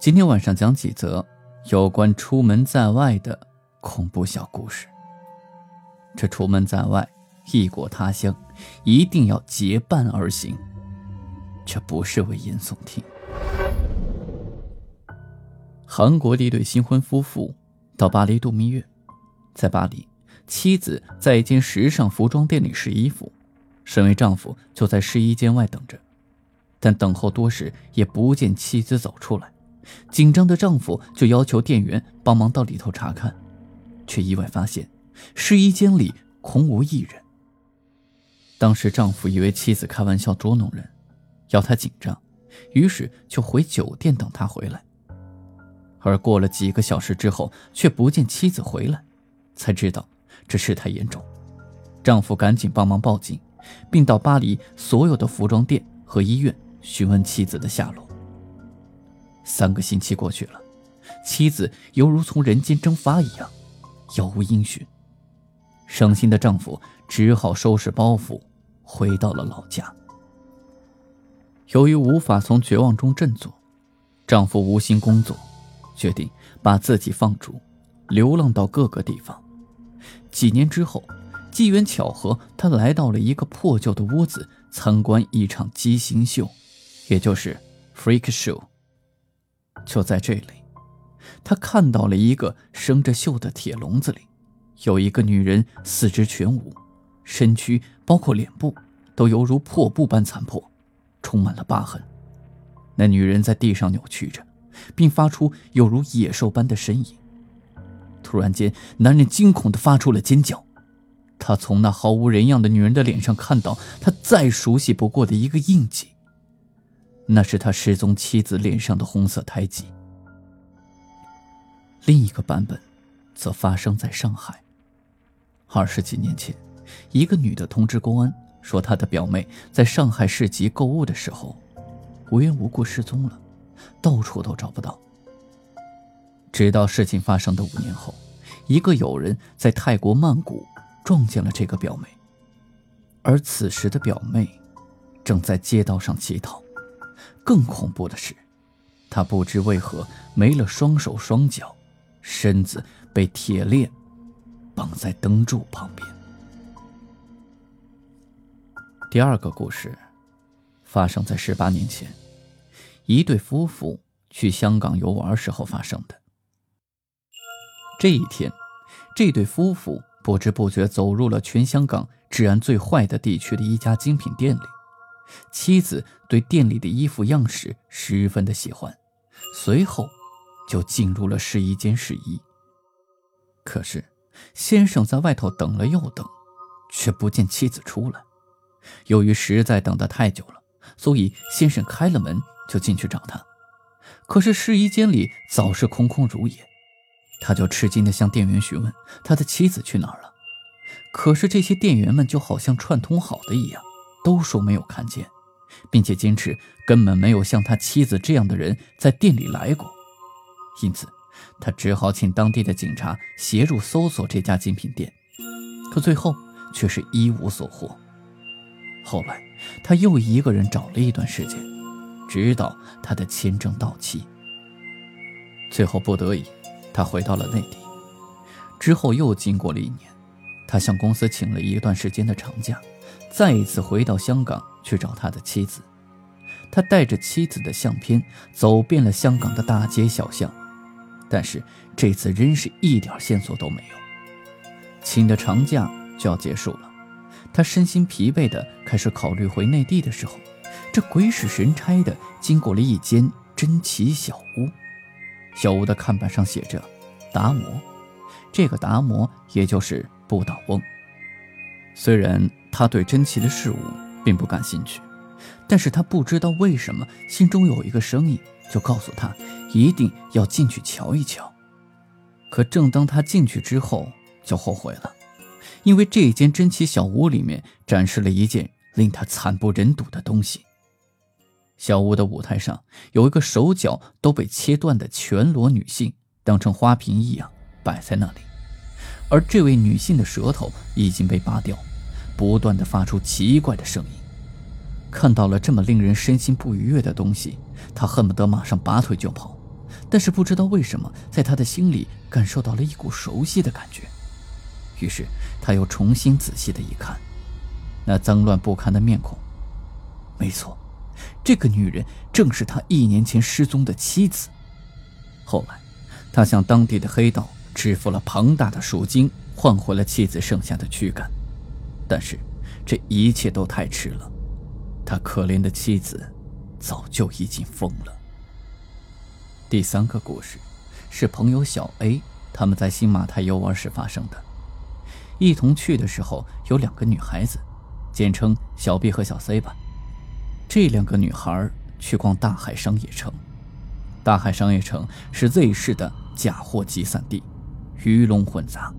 今天晚上讲几则有关出门在外的恐怖小故事。这出门在外，异国他乡，一定要结伴而行，这不是危言耸听。韩国的一对新婚夫妇到巴黎度蜜月，在巴黎，妻子在一间时尚服装店里试衣服，身为丈夫就在试衣间外等着，但等候多时也不见妻子走出来。紧张的丈夫就要求店员帮忙到里头查看，却意外发现试衣间里空无一人。当时丈夫以为妻子开玩笑捉弄人，要他紧张，于是就回酒店等他回来。而过了几个小时之后，却不见妻子回来，才知道这事态严重。丈夫赶紧帮忙报警，并到巴黎所有的服装店和医院询问妻子的下落。三个星期过去了，妻子犹如从人间蒸发一样，杳无音讯。伤心的丈夫只好收拾包袱，回到了老家。由于无法从绝望中振作，丈夫无心工作，决定把自己放逐，流浪到各个地方。几年之后，机缘巧合，他来到了一个破旧的屋子，参观一场畸形秀，也就是 freak show。就在这里，他看到了一个生着锈的铁笼子里，有一个女人四肢全无，身躯包括脸部都犹如破布般残破，充满了疤痕。那女人在地上扭曲着，并发出有如野兽般的呻吟。突然间，男人惊恐地发出了尖叫。他从那毫无人样的女人的脸上看到他再熟悉不过的一个印记。那是他失踪妻子脸上的红色胎记。另一个版本，则发生在上海。二十几年前，一个女的通知公安说，她的表妹在上海市集购物的时候，无缘无故失踪了，到处都找不到。直到事情发生的五年后，一个友人在泰国曼谷撞见了这个表妹，而此时的表妹正在街道上乞讨。更恐怖的是，他不知为何没了双手双脚，身子被铁链绑在灯柱旁边。第二个故事发生在十八年前，一对夫妇去香港游玩时候发生的。这一天，这对夫妇不知不觉走入了全香港治安最坏的地区的一家精品店里。妻子对店里的衣服样式十分的喜欢，随后就进入了试衣间试衣。可是先生在外头等了又等，却不见妻子出来。由于实在等得太久了，所以先生开了门就进去找她。可是试衣间里早是空空如也，他就吃惊地向店员询问他的妻子去哪儿了。可是这些店员们就好像串通好的一样。都说没有看见，并且坚持根本没有像他妻子这样的人在店里来过，因此他只好请当地的警察协助搜索这家精品店，可最后却是一无所获。后来他又一个人找了一段时间，直到他的签证到期，最后不得已，他回到了内地。之后又经过了一年，他向公司请了一段时间的长假。再一次回到香港去找他的妻子，他带着妻子的相片走遍了香港的大街小巷，但是这次仍是一点线索都没有。请的长假就要结束了，他身心疲惫的开始考虑回内地的时候，这鬼使神差的经过了一间珍奇小屋，小屋的看板上写着“达摩”，这个达摩也就是不倒翁。虽然他对珍奇的事物并不感兴趣，但是他不知道为什么心中有一个声音，就告诉他一定要进去瞧一瞧。可正当他进去之后，就后悔了，因为这间珍奇小屋里面展示了一件令他惨不忍睹的东西。小屋的舞台上有一个手脚都被切断的全裸女性，当成花瓶一样摆在那里，而这位女性的舌头已经被拔掉，不断的发出奇怪的声音。看到了这么令人身心不愉悦的东西，他恨不得马上拔腿就跑，但是不知道为什么，在他的心里感受到了一股熟悉的感觉，于是他又重新仔细的一看，那脏乱不堪的面孔，没错。这个女人正是他一年前失踪的妻子。后来，他向当地的黑道支付了庞大的赎金，换回了妻子剩下的躯干。但是，这一切都太迟了，他可怜的妻子早就已经疯了。第三个故事是朋友小 A 他们在新马泰游玩时发生的。一同去的时候有两个女孩子，简称小 B 和小 C 吧。这两个女孩去逛大海商业城。大海商业城是 Z 市的假货集散地，鱼龙混杂，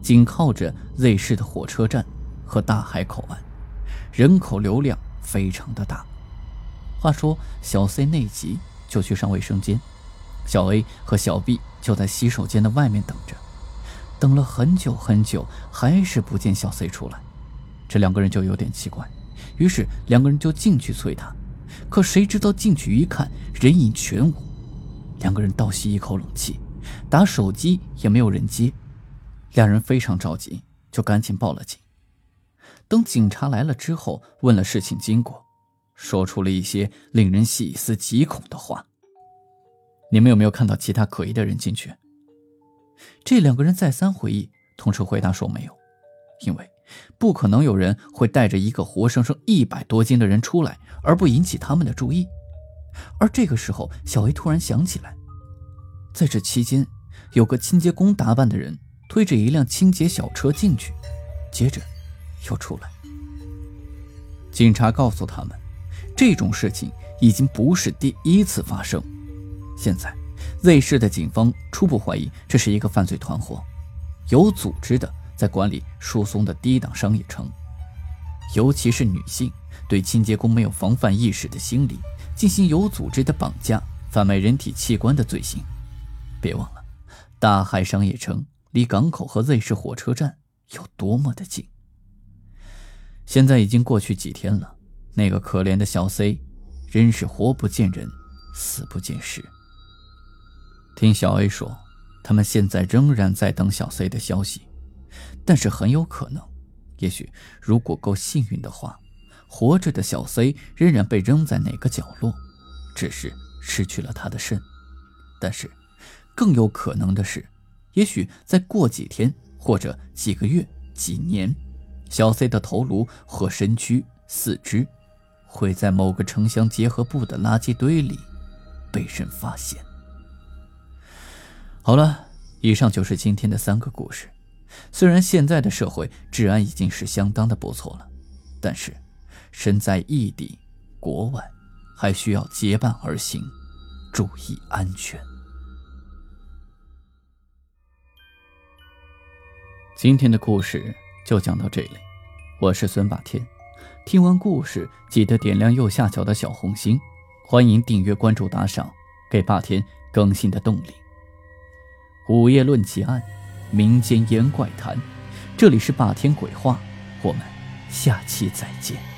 紧靠着 Z 市的火车站和大海口岸，人口流量非常的大。话说，小 C 内急就去上卫生间，小 A 和小 B 就在洗手间的外面等着，等了很久很久，还是不见小 C 出来，这两个人就有点奇怪。于是两个人就进去催他，可谁知道进去一看，人影全无。两个人倒吸一口冷气，打手机也没有人接，两人非常着急，就赶紧报了警。等警察来了之后，问了事情经过，说出了一些令人细思极恐的话。你们有没有看到其他可疑的人进去？这两个人再三回忆，同时回答说没有，因为。不可能有人会带着一个活生生一百多斤的人出来，而不引起他们的注意。而这个时候，小 A 突然想起来，在这期间，有个清洁工打扮的人推着一辆清洁小车进去，接着又出来。警察告诉他们，这种事情已经不是第一次发生。现在，Z 市的警方初步怀疑这是一个犯罪团伙，有组织的。在管理疏松的低档商业城，尤其是女性对清洁工没有防范意识的心理，进行有组织的绑架、贩卖人体器官的罪行。别忘了，大海商业城离港口和 Z 市火车站有多么的近。现在已经过去几天了，那个可怜的小 C，真是活不见人，死不见尸。听小 A 说，他们现在仍然在等小 C 的消息。但是很有可能，也许如果够幸运的话，活着的小 C 仍然被扔在哪个角落，只是失去了他的肾。但是，更有可能的是，也许再过几天或者几个月、几年，小 C 的头颅和身躯、四肢会在某个城乡结合部的垃圾堆里被人发现。好了，以上就是今天的三个故事。虽然现在的社会治安已经是相当的不错了，但是身在异地、国外，还需要结伴而行，注意安全。今天的故事就讲到这里，我是孙霸天。听完故事，记得点亮右下角的小红心，欢迎订阅、关注、打赏，给霸天更新的动力。午夜论奇案。民间言怪谈，这里是霸天鬼话，我们下期再见。